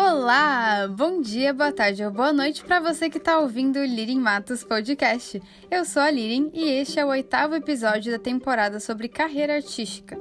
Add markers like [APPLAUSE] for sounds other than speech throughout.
Well, Olá! Bom dia, boa tarde ou boa noite para você que está ouvindo o Lirin Matos Podcast. Eu sou a Lirin e este é o oitavo episódio da temporada sobre carreira artística.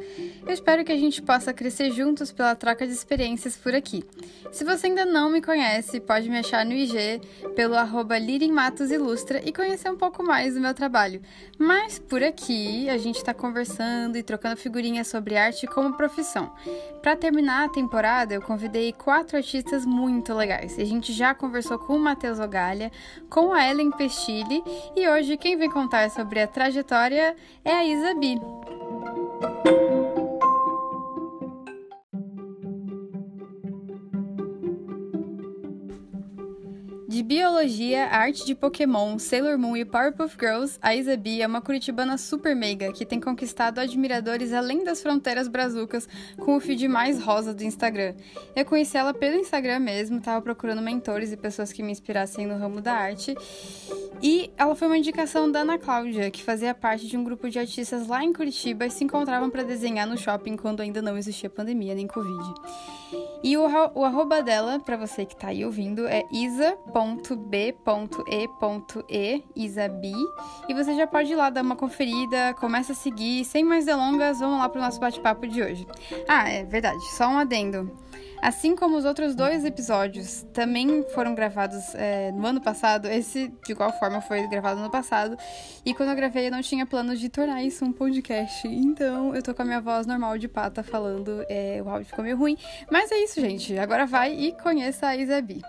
Eu espero que a gente possa crescer juntos pela troca de experiências por aqui. Se você ainda não me conhece, pode me achar no IG pelo arroba Lirin Matos Ilustra e conhecer um pouco mais do meu trabalho. Mas por aqui a gente está conversando e trocando figurinhas sobre arte como profissão. Para terminar a temporada, eu convidei quatro artistas artistas muito legais. A gente já conversou com o Matheus Ogalha, com a Ellen Pestilli e hoje quem vem contar sobre a trajetória é a Isabi. De biologia, arte de Pokémon, Sailor Moon e Powerpuff Girls, a Isabi é uma curitibana super meiga que tem conquistado admiradores além das fronteiras brazucas com o feed mais rosa do Instagram. Eu conheci ela pelo Instagram mesmo, tava procurando mentores e pessoas que me inspirassem no ramo da arte. E ela foi uma indicação da Ana Cláudia, que fazia parte de um grupo de artistas lá em Curitiba e se encontravam para desenhar no shopping quando ainda não existia pandemia nem Covid. E o, o arroba dela, para você que tá aí ouvindo, é isa.b.e.e, isabi. E você já pode ir lá dar uma conferida, começa a seguir. Sem mais delongas, vamos lá pro nosso bate-papo de hoje. Ah, é verdade, só um adendo. Assim como os outros dois episódios também foram gravados é, no ano passado, esse de igual forma foi gravado no passado. E quando eu gravei, eu não tinha planos de tornar isso um podcast. Então eu tô com a minha voz normal de pata falando, é, o áudio ficou meio ruim. Mas é isso, gente. Agora vai e conheça a Isabi.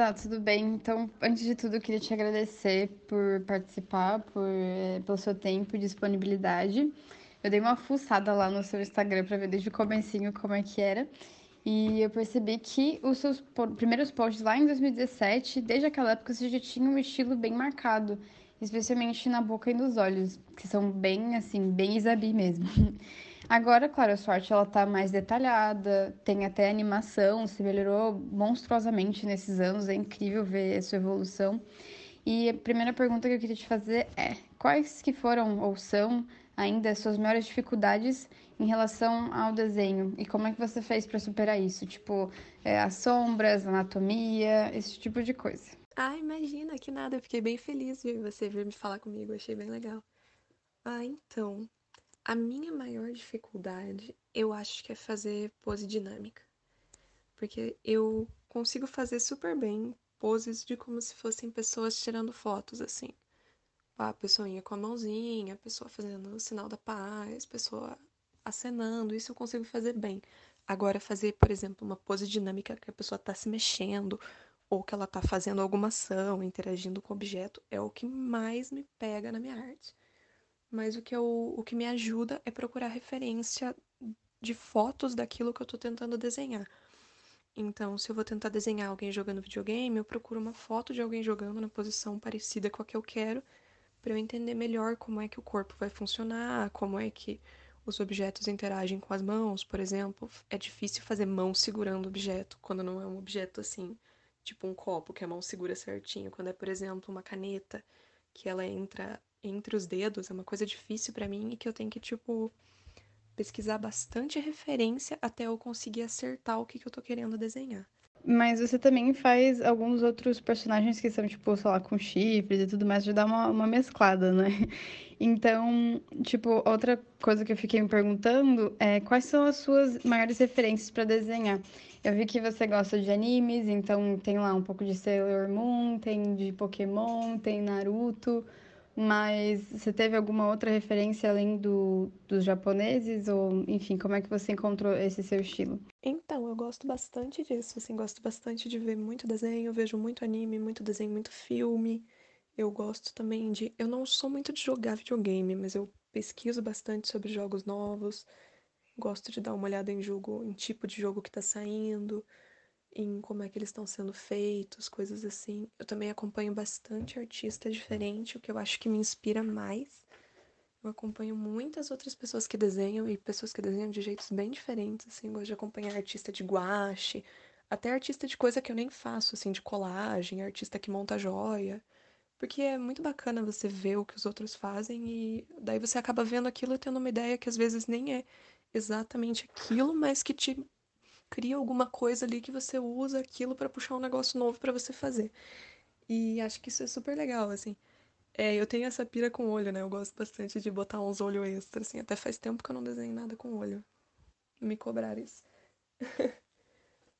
Exato, tudo bem. Então, antes de tudo, eu queria te agradecer por participar, por, eh, pelo seu tempo e disponibilidade. Eu dei uma fuçada lá no seu Instagram para ver desde o comecinho como é que era. E eu percebi que os seus primeiros posts lá em 2017, desde aquela época, você já tinha um estilo bem marcado, especialmente na boca e nos olhos, que são bem, assim, bem Isabi mesmo. [LAUGHS] Agora, claro, a sua arte ela tá mais detalhada, tem até animação, se melhorou monstruosamente nesses anos, é incrível ver a sua evolução. E a primeira pergunta que eu queria te fazer é: quais que foram ou são ainda as suas maiores dificuldades em relação ao desenho e como é que você fez para superar isso? Tipo, é, as sombras, anatomia, esse tipo de coisa. Ah, imagina, que nada, eu fiquei bem feliz de você vir me falar comigo, achei bem legal. Ah, então, a minha maior dificuldade, eu acho que é fazer pose dinâmica. Porque eu consigo fazer super bem poses de como se fossem pessoas tirando fotos, assim. A pessoinha com a mãozinha, a pessoa fazendo o sinal da paz, a pessoa acenando, isso eu consigo fazer bem. Agora, fazer, por exemplo, uma pose dinâmica que a pessoa está se mexendo ou que ela está fazendo alguma ação, interagindo com o objeto, é o que mais me pega na minha arte mas o que, eu, o que me ajuda é procurar referência de fotos daquilo que eu estou tentando desenhar. Então, se eu vou tentar desenhar alguém jogando videogame, eu procuro uma foto de alguém jogando na posição parecida com a que eu quero, para eu entender melhor como é que o corpo vai funcionar, como é que os objetos interagem com as mãos, por exemplo. É difícil fazer mão segurando objeto quando não é um objeto assim, tipo um copo que a mão segura certinho. Quando é, por exemplo, uma caneta que ela entra entre os dedos é uma coisa difícil para mim e que eu tenho que, tipo, pesquisar bastante referência até eu conseguir acertar o que, que eu tô querendo desenhar. Mas você também faz alguns outros personagens que são, tipo, sei lá, com chifres e tudo mais, de dar uma, uma mesclada, né? [LAUGHS] Então, tipo, outra coisa que eu fiquei me perguntando é quais são as suas maiores referências para desenhar? Eu vi que você gosta de animes, então tem lá um pouco de Sailor Moon, tem de Pokémon, tem Naruto. Mas você teve alguma outra referência além do, dos japoneses? Ou, enfim, como é que você encontrou esse seu estilo? Então, eu gosto bastante disso, assim, gosto bastante de ver muito desenho, vejo muito anime, muito desenho, muito filme. Eu gosto também de. Eu não sou muito de jogar videogame, mas eu pesquiso bastante sobre jogos novos. Gosto de dar uma olhada em jogo, em tipo de jogo que tá saindo em como é que eles estão sendo feitos, coisas assim. Eu também acompanho bastante artista diferente, o que eu acho que me inspira mais. Eu acompanho muitas outras pessoas que desenham e pessoas que desenham de jeitos bem diferentes, assim, gosto de acompanhar artista de guache, até artista de coisa que eu nem faço, assim, de colagem, artista que monta joia. Porque é muito bacana você ver o que os outros fazem e daí você acaba vendo aquilo e tendo uma ideia que às vezes nem é exatamente aquilo, mas que te cria alguma coisa ali que você usa aquilo para puxar um negócio novo para você fazer. E acho que isso é super legal, assim. É, eu tenho essa pira com olho, né? Eu gosto bastante de botar uns olhos extras, assim. Até faz tempo que eu não desenho nada com olho. Me cobrar isso. [LAUGHS]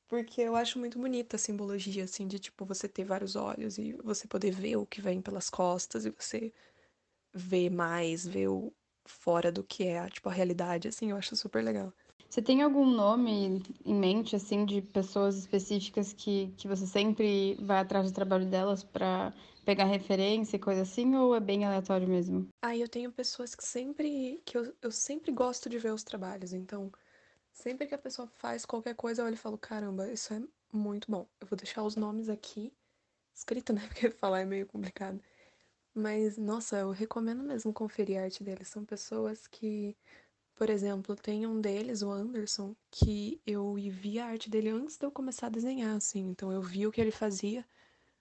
Porque eu acho muito bonita a simbologia, assim, de tipo, você ter vários olhos e você poder ver o que vem pelas costas e você ver mais, ver o fora do que é, tipo, a realidade, assim, eu acho super legal. Você tem algum nome em mente, assim, de pessoas específicas que, que você sempre vai atrás do trabalho delas para pegar referência e coisa assim, ou é bem aleatório mesmo? Ah, eu tenho pessoas que sempre, que eu, eu sempre gosto de ver os trabalhos, então, sempre que a pessoa faz qualquer coisa, eu olho e falo, caramba, isso é muito bom. Eu vou deixar os nomes aqui, escrito, [LAUGHS] né, porque falar é meio complicado. Mas, nossa, eu recomendo mesmo conferir a arte deles. São pessoas que por exemplo, tem um deles, o Anderson, que eu vi a arte dele antes de eu começar a desenhar, assim. Então eu vi o que ele fazia,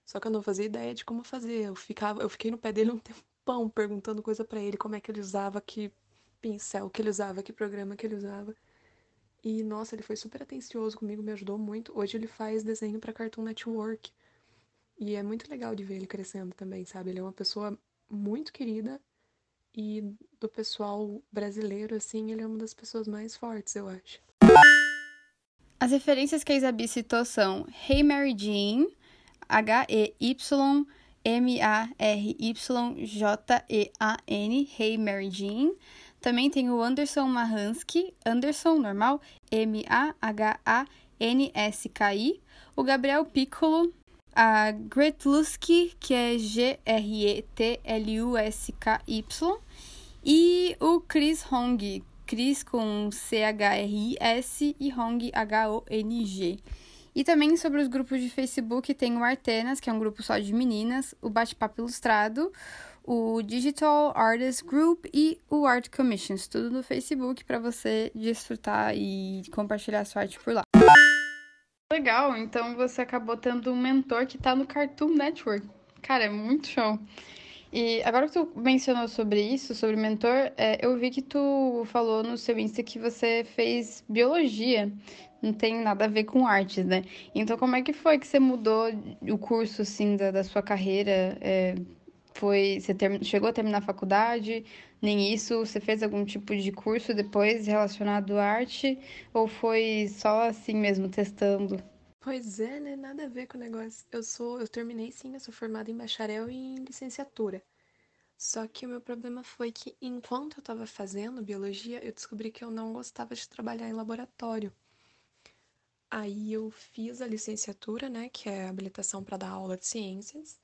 só que eu não fazia ideia de como fazer. Eu ficava, eu fiquei no pé dele um [LAUGHS] tempão perguntando coisa para ele, como é que ele usava, que pincel que ele usava, que programa que ele usava. E nossa, ele foi super atencioso comigo, me ajudou muito. Hoje ele faz desenho para Cartoon Network. E é muito legal de ver ele crescendo também, sabe? Ele é uma pessoa muito querida e do pessoal brasileiro, assim, ele é uma das pessoas mais fortes, eu acho. As referências que a Isabi citou são Hey Mary Jean, H-E-Y, M-A-R-Y-J-E-A-N, Hey Mary Jean. Também tem o Anderson Mahansky, Anderson normal, M-A-H-A-N-S-K-I. O Gabriel Piccolo, a Gretluski, que é G-R-E-T-L-U-S-K-Y, e o Chris Hong, Chris com C-H-R-I-S e Hong H-O-N-G. E também sobre os grupos de Facebook tem o Artenas, que é um grupo só de meninas, o Bate-Papo Ilustrado, o Digital Artist Group e o Art Commissions, tudo no Facebook para você desfrutar e compartilhar sua arte por lá. Legal, então você acabou tendo um mentor que tá no Cartoon Network. Cara, é muito show. E agora que tu mencionou sobre isso, sobre mentor, é, eu vi que tu falou no seu Insta que você fez biologia. Não tem nada a ver com artes, né? Então, como é que foi que você mudou o curso, assim, da, da sua carreira? É, foi, você ter, chegou a terminar a faculdade? Nem isso? Você fez algum tipo de curso depois relacionado à arte? Ou foi só assim mesmo, testando? Pois é, né? Nada a ver com o negócio. Eu sou, eu terminei sim, eu sou formada em bacharel e em licenciatura. Só que o meu problema foi que enquanto eu estava fazendo biologia, eu descobri que eu não gostava de trabalhar em laboratório. Aí eu fiz a licenciatura, né, que é a habilitação para dar aula de ciências.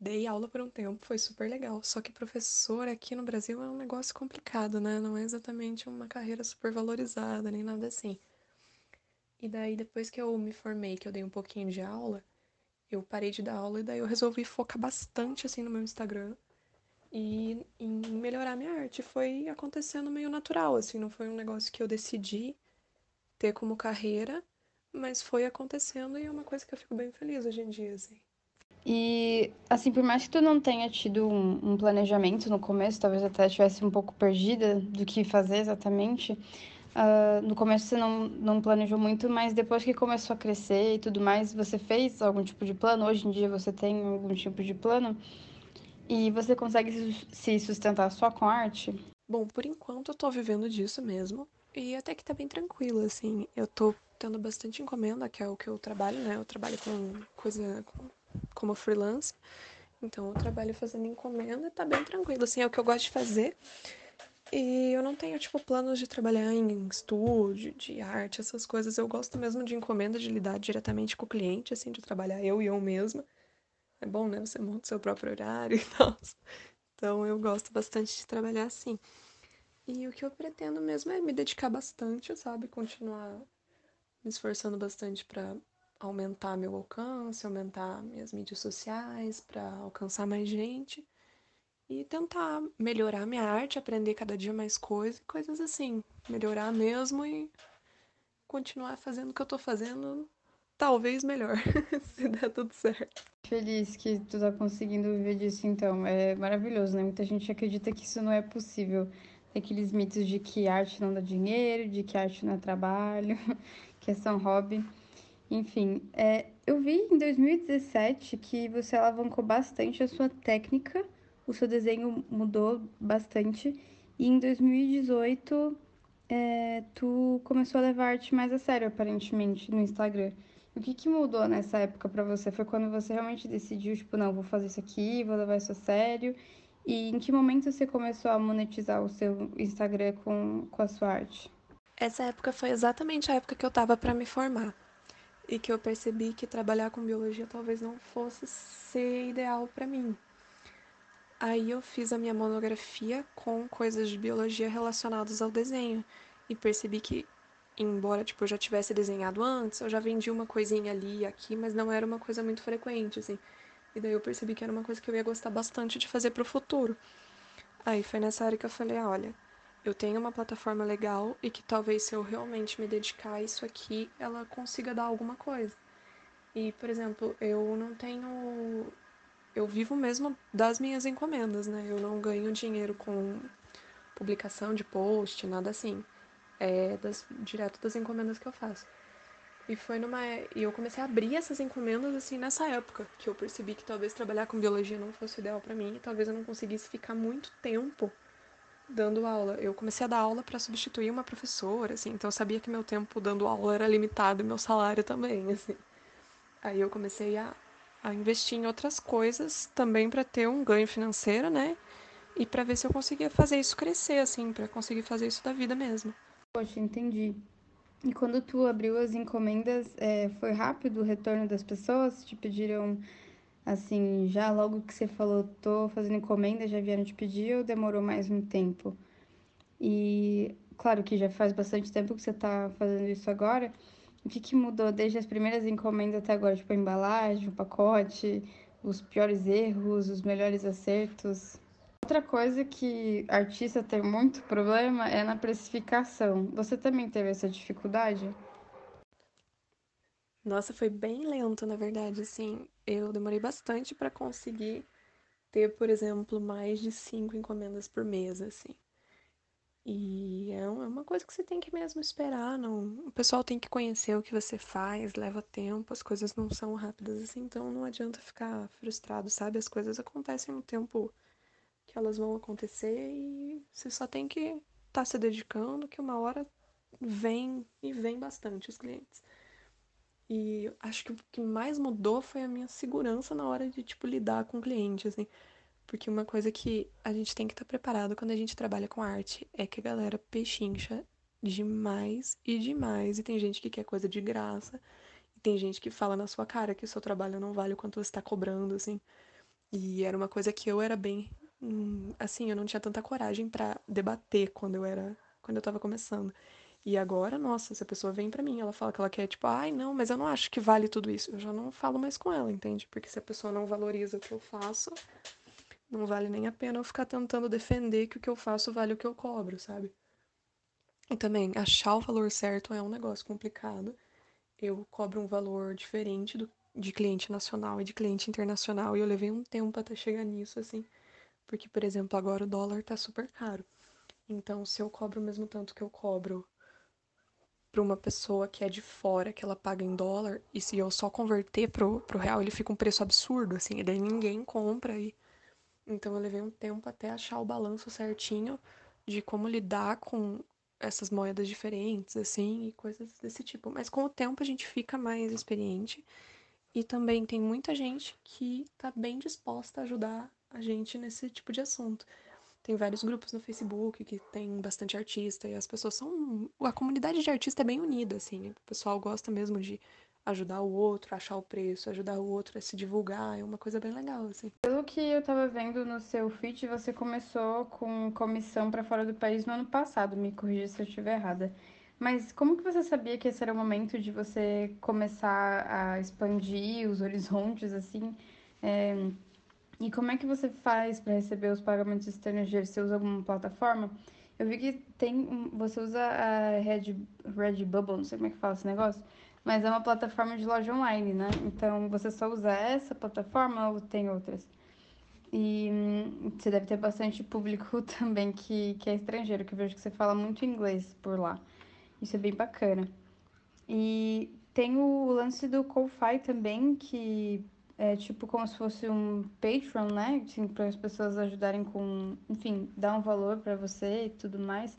Dei aula por um tempo, foi super legal. Só que professor aqui no Brasil é um negócio complicado, né? Não é exatamente uma carreira super valorizada, nem nada assim. E daí, depois que eu me formei, que eu dei um pouquinho de aula, eu parei de dar aula e daí eu resolvi focar bastante, assim, no meu Instagram e em melhorar minha arte. Foi acontecendo meio natural, assim, não foi um negócio que eu decidi ter como carreira, mas foi acontecendo e é uma coisa que eu fico bem feliz hoje em dia, assim. E, assim, por mais que tu não tenha tido um, um, planejamento no começo, talvez até estivesse um pouco perdida do que fazer exatamente, uh, no começo você não, não planejou muito, mas depois que começou a crescer e tudo mais, você fez algum tipo de plano? Hoje em dia você tem algum tipo de plano? E você consegue se sustentar só com arte? Bom, por enquanto eu tô vivendo disso mesmo. E até que tá bem tranquilo, assim. Eu tô tendo bastante encomenda, que é o que eu trabalho, né? Eu trabalho com coisa como freelance. Então eu trabalho fazendo encomenda e tá bem tranquilo, assim, é o que eu gosto de fazer. E eu não tenho, tipo, planos de trabalhar em estúdio, de arte, essas coisas. Eu gosto mesmo de encomenda, de lidar diretamente com o cliente, assim, de trabalhar eu e eu mesma. É bom, né? Você monta seu próprio horário [LAUGHS] e tal. Então eu gosto bastante de trabalhar assim. E o que eu pretendo mesmo é me dedicar bastante, sabe? Continuar me esforçando bastante para aumentar meu alcance, aumentar minhas mídias sociais, para alcançar mais gente e tentar melhorar minha arte, aprender cada dia mais coisas, coisas assim, melhorar mesmo e continuar fazendo o que eu tô fazendo talvez melhor, [LAUGHS] se der tudo certo. Feliz que tu tá conseguindo viver disso, então. É maravilhoso, né? Muita gente acredita que isso não é possível. Tem aqueles mitos de que arte não dá dinheiro, de que arte não é trabalho, [LAUGHS] que é só um hobby. Enfim, é, eu vi em 2017 que você alavancou bastante a sua técnica, o seu desenho mudou bastante. E em 2018, é, tu começou a levar arte mais a sério, aparentemente, no Instagram. O que, que mudou nessa época para você? Foi quando você realmente decidiu, tipo, não, vou fazer isso aqui, vou levar isso a sério? E em que momento você começou a monetizar o seu Instagram com, com a sua arte? Essa época foi exatamente a época que eu tava para me formar. E que eu percebi que trabalhar com biologia talvez não fosse ser ideal para mim. Aí eu fiz a minha monografia com coisas de biologia relacionadas ao desenho e percebi que embora tipo eu já tivesse desenhado antes, eu já vendi uma coisinha ali e aqui, mas não era uma coisa muito frequente assim. E daí eu percebi que era uma coisa que eu ia gostar bastante de fazer para o futuro. Aí foi nessa área que eu falei, olha, eu tenho uma plataforma legal e que talvez se eu realmente me dedicar a isso aqui, ela consiga dar alguma coisa. E, por exemplo, eu não tenho eu vivo mesmo das minhas encomendas, né? Eu não ganho dinheiro com publicação de post, nada assim é, das, direto das encomendas que eu faço. E foi numa. E eu comecei a abrir essas encomendas assim nessa época, que eu percebi que talvez trabalhar com biologia não fosse ideal para mim, e talvez eu não conseguisse ficar muito tempo dando aula. Eu comecei a dar aula para substituir uma professora, assim, então eu sabia que meu tempo dando aula era limitado e meu salário também, assim. Aí eu comecei a, a investir em outras coisas também para ter um ganho financeiro, né? E para ver se eu conseguia fazer isso crescer, assim, para conseguir fazer isso da vida mesmo. Poxa, entendi. E quando tu abriu as encomendas, é, foi rápido o retorno das pessoas? Te pediram, assim, já logo que você falou, tô fazendo encomenda, já vieram te pedir ou demorou mais um tempo? E, claro que já faz bastante tempo que você tá fazendo isso agora. O que que mudou desde as primeiras encomendas até agora? Tipo, a embalagem, o pacote, os piores erros, os melhores acertos? Outra coisa que artista tem muito problema é na precificação. Você também teve essa dificuldade? Nossa, foi bem lento, na verdade, assim. Eu demorei bastante para conseguir ter, por exemplo, mais de cinco encomendas por mês, assim. E é, é uma coisa que você tem que mesmo esperar, não. O pessoal tem que conhecer o que você faz, leva tempo, as coisas não são rápidas assim, então não adianta ficar frustrado, sabe? As coisas acontecem no tempo que elas vão acontecer e você só tem que estar tá se dedicando, que uma hora vem e vem bastante os clientes. E acho que o que mais mudou foi a minha segurança na hora de, tipo, lidar com o cliente, assim. Porque uma coisa que a gente tem que estar tá preparado quando a gente trabalha com arte é que a galera pechincha demais e demais. E tem gente que quer coisa de graça. E tem gente que fala na sua cara que o seu trabalho não vale o quanto você está cobrando, assim. E era uma coisa que eu era bem Hum, assim, eu não tinha tanta coragem para debater quando eu era, quando eu tava começando. E agora, nossa, se a pessoa vem para mim, ela fala que ela quer, tipo, ai, não, mas eu não acho que vale tudo isso. Eu já não falo mais com ela, entende? Porque se a pessoa não valoriza o que eu faço, não vale nem a pena eu ficar tentando defender que o que eu faço vale o que eu cobro, sabe? E também, achar o valor certo é um negócio complicado. Eu cobro um valor diferente do, de cliente nacional e de cliente internacional, e eu levei um tempo até chegar nisso, assim. Porque, por exemplo, agora o dólar tá super caro. Então, se eu cobro o mesmo tanto que eu cobro para uma pessoa que é de fora, que ela paga em dólar, e se eu só converter pro, pro real, ele fica um preço absurdo, assim, e daí ninguém compra. E... Então, eu levei um tempo até achar o balanço certinho de como lidar com essas moedas diferentes, assim, e coisas desse tipo. Mas com o tempo a gente fica mais experiente. E também tem muita gente que tá bem disposta a ajudar a gente nesse tipo de assunto. Tem vários grupos no Facebook que tem bastante artista e as pessoas são. A comunidade de artista é bem unida, assim. O pessoal gosta mesmo de ajudar o outro, achar o preço, ajudar o outro a se divulgar. É uma coisa bem legal, assim. Pelo que eu tava vendo no seu feed, você começou com comissão para fora do país no ano passado. Me corrija se eu estiver errada. Mas como que você sabia que esse era o momento de você começar a expandir os horizontes, assim? É e como é que você faz para receber os pagamentos estrangeiros? Você usa alguma plataforma? Eu vi que tem, você usa a Red, Red Bubble, não sei como é que fala esse negócio. Mas é uma plataforma de loja online, né? Então você só usa essa plataforma ou tem outras? E hum, você deve ter bastante público [LAUGHS] também que, que é estrangeiro, que eu vejo que você fala muito inglês por lá. Isso é bem bacana. E tem o lance do Ko-Fi também, que é tipo como se fosse um Patreon, né? Assim, para as pessoas ajudarem com, enfim, dar um valor para você e tudo mais.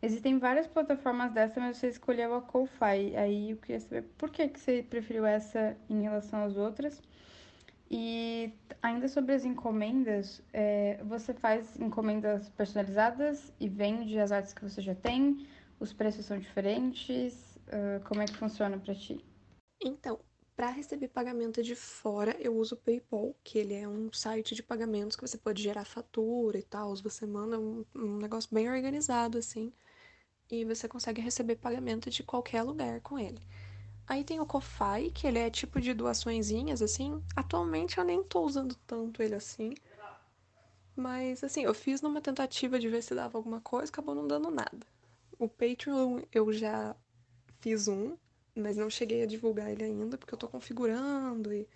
Existem várias plataformas dessa, mas você escolheu a Ko-Fi. Aí eu queria saber por que, que você preferiu essa em relação às outras. E ainda sobre as encomendas, é, você faz encomendas personalizadas e vende as artes que você já tem? Os preços são diferentes? Uh, como é que funciona para ti? Então, para receber pagamento de fora, eu uso o PayPal, que ele é um site de pagamentos que você pode gerar fatura e tal. Você manda um, um negócio bem organizado assim, e você consegue receber pagamento de qualquer lugar com ele. Aí tem o Ko-Fi, que ele é tipo de doaçõezinhas, assim. Atualmente eu nem tô usando tanto ele assim. Mas, assim, eu fiz numa tentativa de ver se dava alguma coisa, acabou não dando nada. O Patreon eu já fiz um, mas não cheguei a divulgar ele ainda, porque eu tô configurando e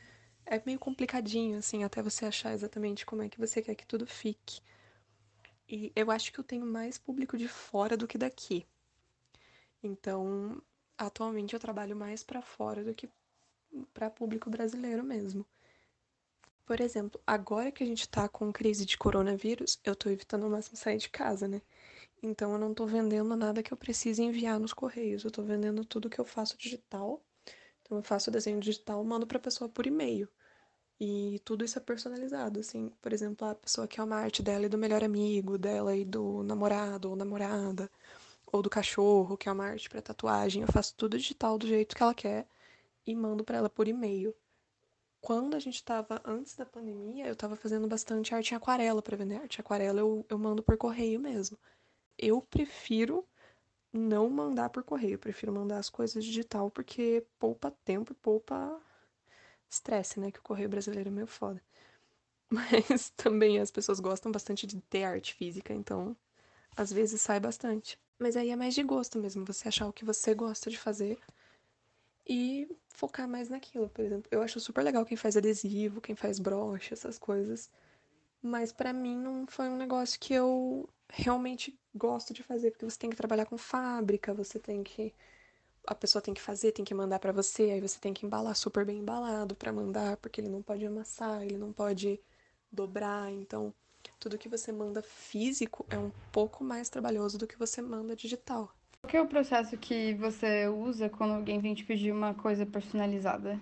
é meio complicadinho, assim, até você achar exatamente como é que você quer que tudo fique. E eu acho que eu tenho mais público de fora do que daqui. Então, atualmente eu trabalho mais para fora do que para público brasileiro mesmo. Por exemplo, agora que a gente tá com crise de coronavírus, eu tô evitando ao máximo sair de casa, né? Então eu não tô vendendo nada que eu precise enviar nos correios, eu tô vendendo tudo que eu faço digital. Então eu faço desenho digital, mando para pessoa por e-mail. E tudo isso é personalizado, assim, por exemplo, a pessoa quer uma arte dela e do melhor amigo, dela e do namorado ou namorada ou do cachorro, que é uma arte para tatuagem. Eu faço tudo digital do jeito que ela quer e mando para ela por e-mail. Quando a gente estava antes da pandemia, eu estava fazendo bastante arte em aquarela para vender. Arte em aquarela eu, eu mando por correio mesmo. Eu prefiro não mandar por correio, eu prefiro mandar as coisas digital porque poupa tempo e poupa estresse, né? Que o correio brasileiro é meio foda. [LAUGHS] Mas também as pessoas gostam bastante de ter arte física, então às vezes sai bastante. Mas aí é mais de gosto mesmo, você achar o que você gosta de fazer e focar mais naquilo, por exemplo. Eu acho super legal quem faz adesivo, quem faz broche, essas coisas. Mas para mim não foi um negócio que eu realmente gosto de fazer, porque você tem que trabalhar com fábrica, você tem que a pessoa tem que fazer, tem que mandar para você, aí você tem que embalar super bem embalado para mandar, porque ele não pode amassar, ele não pode dobrar, então tudo que você manda físico é um pouco mais trabalhoso do que você manda digital. Qual é o processo que você usa quando alguém vem te pedir uma coisa personalizada?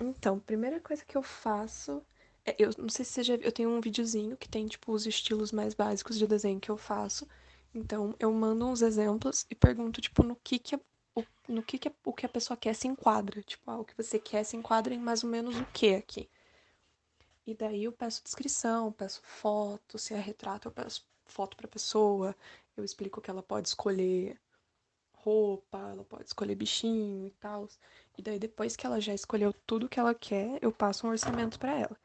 Então, primeira coisa que eu faço é, eu não sei se você já viu, eu tenho um videozinho que tem tipo os estilos mais básicos de desenho que eu faço. Então, eu mando uns exemplos e pergunto tipo no que que o, no que que o que a pessoa quer se enquadra, tipo, ah, o que você quer se enquadra em mais ou menos o que aqui. E daí eu peço descrição, peço foto, se é retrato, eu peço foto para a pessoa, eu explico que ela pode escolher roupa, ela pode escolher bichinho e tal. E daí depois que ela já escolheu tudo que ela quer, eu passo um orçamento para ela.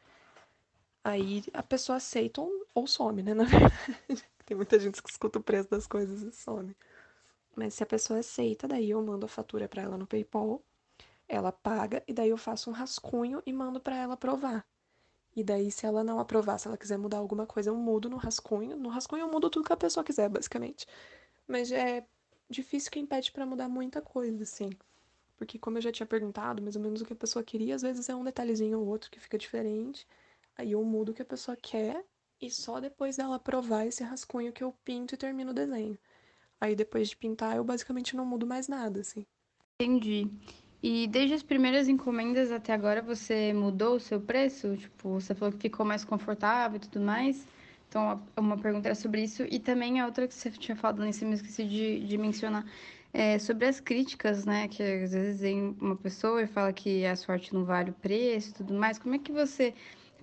Aí a pessoa aceita ou some, né, na [LAUGHS] verdade. Tem muita gente que escuta o preço das coisas e some. Mas se a pessoa aceita, daí eu mando a fatura para ela no PayPal, ela paga e daí eu faço um rascunho e mando para ela provar. E daí, se ela não aprovar, se ela quiser mudar alguma coisa, eu mudo no rascunho. No rascunho eu mudo tudo que a pessoa quiser, basicamente. Mas é difícil quem pede para mudar muita coisa, assim. Porque como eu já tinha perguntado, mais ou menos o que a pessoa queria, às vezes é um detalhezinho ou outro que fica diferente. Aí eu mudo o que a pessoa quer e só depois dela aprovar esse rascunho que eu pinto e termino o desenho. Aí depois de pintar, eu basicamente não mudo mais nada, assim. Entendi. E desde as primeiras encomendas até agora você mudou o seu preço? Tipo, você falou que ficou mais confortável e tudo mais. Então, uma pergunta era sobre isso. E também a outra que você tinha falado lá em cima, esqueci de, de mencionar, é sobre as críticas, né? Que às vezes vem uma pessoa e fala que a sorte não vale o preço e tudo mais. Como é que você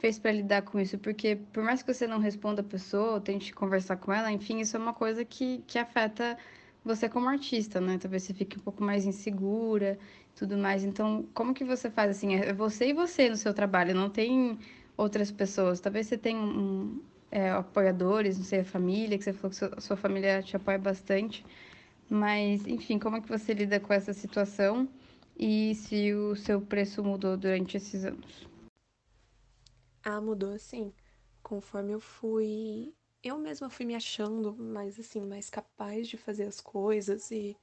fez para lidar com isso? Porque por mais que você não responda a pessoa, tente conversar com ela, enfim, isso é uma coisa que, que afeta você como artista, né? Talvez você fique um pouco mais insegura tudo mais. Então, como que você faz assim? É você e você no seu trabalho, não tem outras pessoas. Talvez você tenha um, é, apoiadores, não sei, a família, que você falou que sua, sua família te apoia bastante. Mas, enfim, como é que você lida com essa situação e se o seu preço mudou durante esses anos? Ah, mudou sim. Conforme eu fui. Eu mesma fui me achando mais assim, mais capaz de fazer as coisas e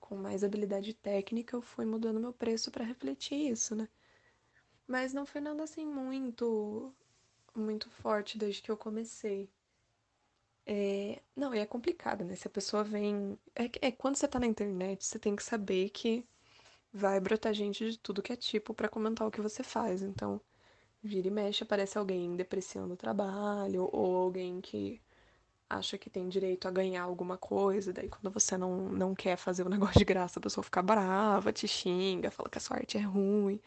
com mais habilidade técnica, eu fui mudando meu preço para refletir isso, né? Mas não foi nada assim muito muito forte desde que eu comecei. É... Não, e é complicado, né? Se a pessoa vem. É, é quando você tá na internet, você tem que saber que vai brotar gente de tudo que é tipo para comentar o que você faz. Então, vira e mexe, aparece alguém depreciando o trabalho, ou alguém que acha que tem direito a ganhar alguma coisa, daí quando você não, não quer fazer o [LAUGHS] negócio de graça, a pessoa fica brava, te xinga, fala que a sua arte é ruim.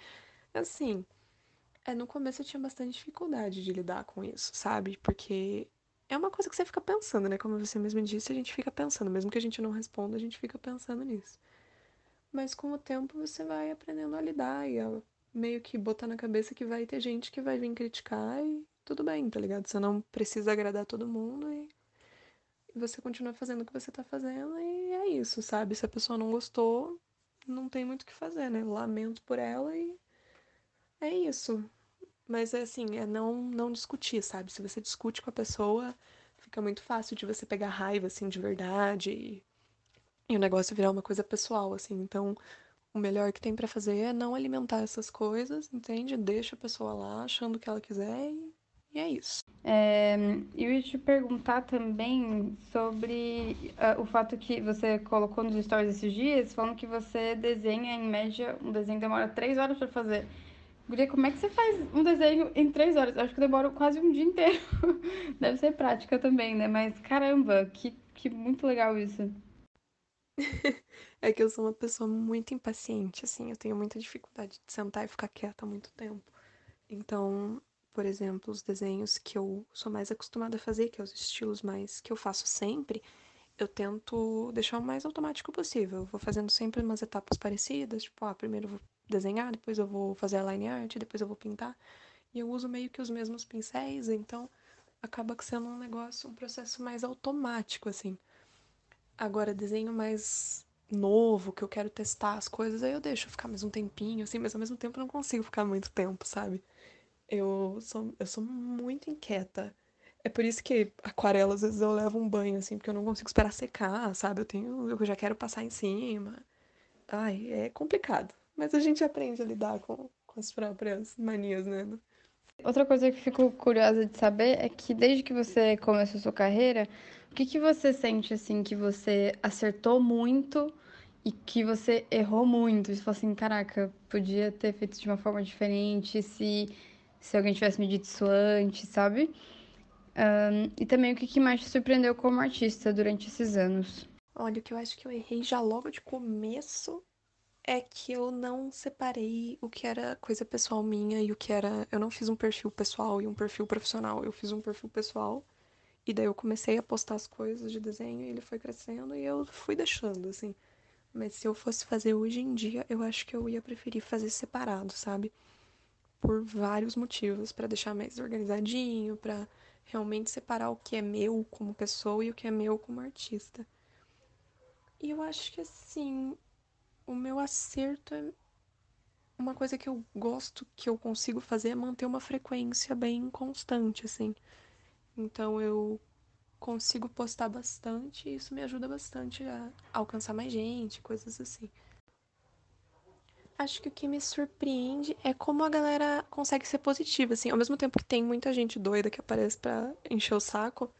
Assim, é, no começo eu tinha bastante dificuldade de lidar com isso, sabe? Porque é uma coisa que você fica pensando, né? Como você mesmo disse, a gente fica pensando, mesmo que a gente não responda, a gente fica pensando nisso. Mas com o tempo você vai aprendendo a lidar e a meio que botar na cabeça que vai ter gente que vai vir criticar e tudo bem, tá ligado? Você não precisa agradar todo mundo e você continua fazendo o que você tá fazendo e é isso, sabe? Se a pessoa não gostou, não tem muito o que fazer, né? Lamento por ela e é isso. Mas é assim, é não não discutir, sabe? Se você discute com a pessoa, fica muito fácil de você pegar raiva assim de verdade e, e o negócio virar uma coisa pessoal, assim. Então, o melhor que tem para fazer é não alimentar essas coisas, entende? Deixa a pessoa lá achando o que ela quiser e e é isso. É, eu ia te perguntar também sobre uh, o fato que você colocou nos stories esses dias, falando que você desenha, em média, um desenho demora três horas para fazer. Guria, como é que você faz um desenho em três horas? Acho que demora quase um dia inteiro. [LAUGHS] Deve ser prática também, né? Mas caramba, que, que muito legal isso. [LAUGHS] é que eu sou uma pessoa muito impaciente, assim, eu tenho muita dificuldade de sentar e ficar quieta há muito tempo. Então, por exemplo, os desenhos que eu sou mais acostumada a fazer, que é os estilos mais que eu faço sempre, eu tento deixar o mais automático possível. Eu vou fazendo sempre umas etapas parecidas, tipo, ah, primeiro eu vou desenhar, depois eu vou fazer a line art, depois eu vou pintar. E eu uso meio que os mesmos pincéis, então acaba sendo um negócio, um processo mais automático, assim. Agora, desenho mais novo, que eu quero testar as coisas, aí eu deixo ficar mais um tempinho, assim, mas ao mesmo tempo eu não consigo ficar muito tempo, sabe? Eu sou, eu sou muito inquieta. É por isso que aquarela, às vezes, eu levo um banho, assim, porque eu não consigo esperar secar, sabe? Eu tenho. Eu já quero passar em cima. Ai, é complicado. Mas a gente aprende a lidar com, com as próprias manias, né? Outra coisa que fico curiosa de saber é que desde que você começou sua carreira, o que, que você sente, assim, que você acertou muito e que você errou muito? Você falou assim, caraca, podia ter feito de uma forma diferente, se se alguém tivesse me dito isso antes, sabe? Um, e também o que mais te surpreendeu como artista durante esses anos? Olha, o que eu acho que eu errei já logo de começo é que eu não separei o que era coisa pessoal minha e o que era. Eu não fiz um perfil pessoal e um perfil profissional. Eu fiz um perfil pessoal e daí eu comecei a postar as coisas de desenho e ele foi crescendo e eu fui deixando, assim. Mas se eu fosse fazer hoje em dia, eu acho que eu ia preferir fazer separado, sabe? por vários motivos, para deixar mais organizadinho, para realmente separar o que é meu como pessoa e o que é meu como artista. E eu acho que assim, o meu acerto é uma coisa que eu gosto, que eu consigo fazer é manter uma frequência bem constante, assim. Então eu consigo postar bastante e isso me ajuda bastante a alcançar mais gente, coisas assim. Acho que o que me surpreende é como a galera consegue ser positiva, assim. Ao mesmo tempo que tem muita gente doida que aparece pra encher o saco,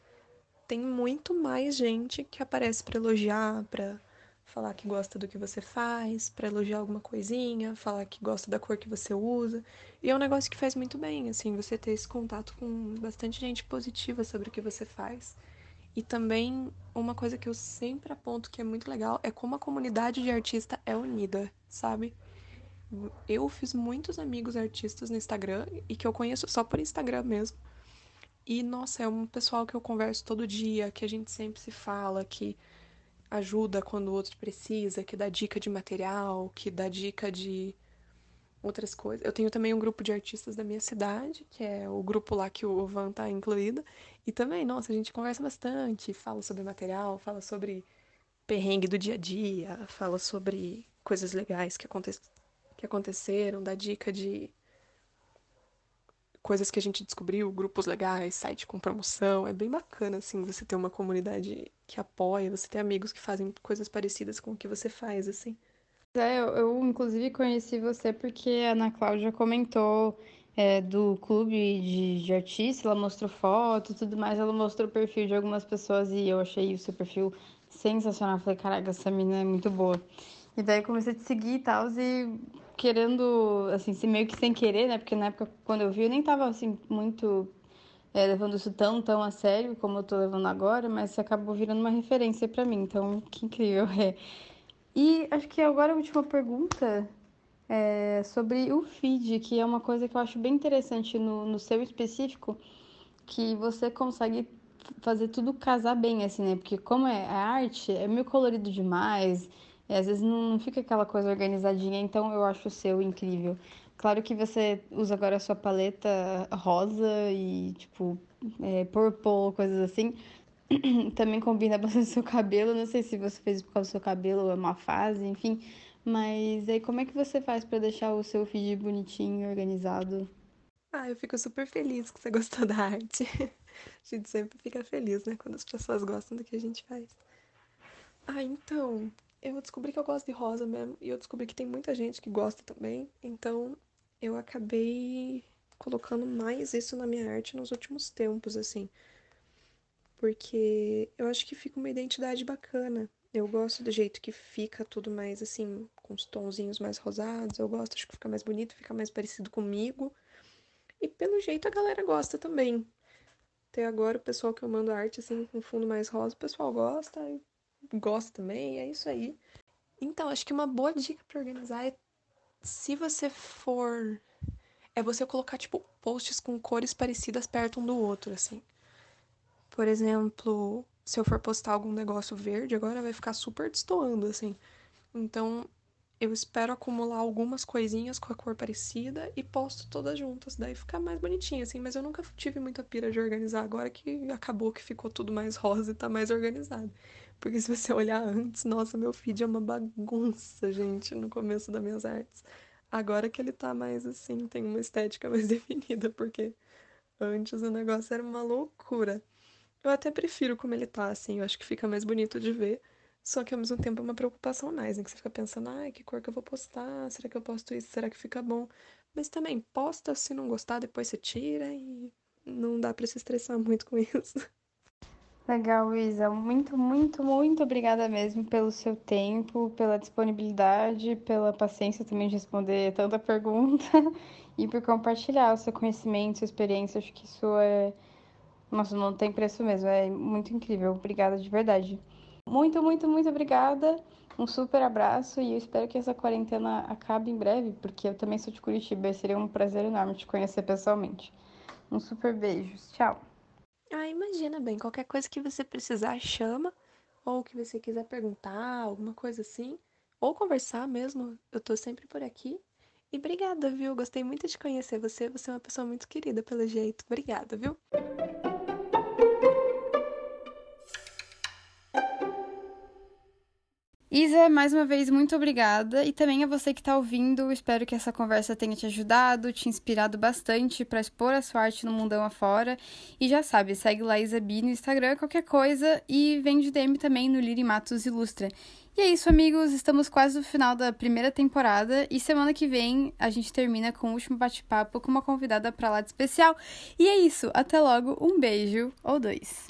tem muito mais gente que aparece para elogiar, para falar que gosta do que você faz, para elogiar alguma coisinha, falar que gosta da cor que você usa. E é um negócio que faz muito bem, assim, você ter esse contato com bastante gente positiva sobre o que você faz. E também uma coisa que eu sempre aponto que é muito legal é como a comunidade de artista é unida, sabe? eu fiz muitos amigos artistas no Instagram e que eu conheço só por Instagram mesmo. E nossa, é um pessoal que eu converso todo dia, que a gente sempre se fala, que ajuda quando o outro precisa, que dá dica de material, que dá dica de outras coisas. Eu tenho também um grupo de artistas da minha cidade, que é o grupo lá que o Van tá incluído. E também, nossa, a gente conversa bastante, fala sobre material, fala sobre perrengue do dia a dia, fala sobre coisas legais que, aconte que aconteceram, dá dica de coisas que a gente descobriu, grupos legais, site com promoção. É bem bacana, assim, você ter uma comunidade que apoia, você ter amigos que fazem coisas parecidas com o que você faz, assim. É, eu, eu inclusive conheci você porque a Ana Cláudia comentou é, do clube de, de artista, ela mostrou foto e tudo mais, ela mostrou o perfil de algumas pessoas e eu achei o seu perfil sensacional. Falei, caraca, essa menina é muito boa. E daí comecei a te seguir e tal, e querendo, assim, meio que sem querer, né? Porque na época, quando eu vi, eu nem tava, assim, muito é, levando isso tão, tão a sério como eu tô levando agora, mas acabou virando uma referência para mim, então que incrível [LAUGHS] é. E acho que agora a última pergunta é sobre o feed, que é uma coisa que eu acho bem interessante no, no seu específico, que você consegue fazer tudo casar bem, assim, né? Porque como é a arte, é meio colorido demais, e às vezes não, fica aquela coisa organizadinha, então eu acho o seu incrível. Claro que você usa agora a sua paleta rosa e, tipo, é, purple, coisas assim. [CLEARS THROAT] Também combina [LAUGHS] bastante seu cabelo. Não sei se você fez por causa do seu cabelo é uma fase, enfim. Mas aí como é que você faz para deixar o seu feed bonitinho, organizado? Ah, eu fico super feliz que você [LAUGHS] gostou da arte. A gente sempre fica feliz, né, quando as pessoas gostam do que a gente faz. Ah, então, eu descobri que eu gosto de rosa mesmo, e eu descobri que tem muita gente que gosta também, então eu acabei colocando mais isso na minha arte nos últimos tempos, assim. Porque eu acho que fica uma identidade bacana. Eu gosto do jeito que fica tudo mais assim, com os tonzinhos mais rosados. Eu gosto, acho que fica mais bonito, fica mais parecido comigo. E pelo jeito a galera gosta também. Até agora o pessoal que eu mando arte assim com fundo mais rosa, o pessoal gosta, gosta também, é isso aí. Então, acho que uma boa dica para organizar é se você for é você colocar tipo posts com cores parecidas perto um do outro, assim. Por exemplo, se eu for postar algum negócio verde, agora vai ficar super destoando, assim. Então, eu espero acumular algumas coisinhas com a cor parecida e posto todas juntas. Daí fica mais bonitinho, assim. Mas eu nunca tive muita pira de organizar agora que acabou que ficou tudo mais rosa e tá mais organizado. Porque se você olhar antes, nossa, meu feed é uma bagunça, gente, no começo das minhas artes. Agora que ele tá mais assim, tem uma estética [LAUGHS] mais definida, porque antes o negócio era uma loucura. Eu até prefiro como ele tá, assim, eu acho que fica mais bonito de ver. Só que ao mesmo tempo é uma preocupação mais, né? Que você fica pensando, ai, que cor que eu vou postar? Será que eu posto isso? Será que fica bom? Mas também, posta, se não gostar, depois você tira e não dá para se estressar muito com [LAUGHS] isso. Legal, Isa. Muito, muito, muito obrigada mesmo pelo seu tempo, pela disponibilidade, pela paciência também de responder tanta pergunta [LAUGHS] e por compartilhar o seu conhecimento, sua experiência. Acho que isso é. Nossa, não tem preço mesmo. É muito incrível. Obrigada de verdade. Muito, muito, muito obrigada. Um super abraço e eu espero que essa quarentena acabe em breve, porque eu também sou de Curitiba e seria um prazer enorme te conhecer pessoalmente. Um super beijo. Tchau. Ah, imagina bem, qualquer coisa que você precisar, chama, ou que você quiser perguntar, alguma coisa assim, ou conversar mesmo, eu tô sempre por aqui. E obrigada, viu? Gostei muito de conhecer você, você é uma pessoa muito querida pelo jeito. Obrigada, viu? Isa, mais uma vez, muito obrigada. E também a você que está ouvindo, espero que essa conversa tenha te ajudado, te inspirado bastante para expor a sua arte no mundão afora. E já sabe, segue lá Isa B no Instagram, qualquer coisa, e vem de DM também no Liri Matos Ilustra. E é isso, amigos. Estamos quase no final da primeira temporada e semana que vem a gente termina com o último bate-papo com uma convidada para lá de especial. E é isso. Até logo. Um beijo ou dois.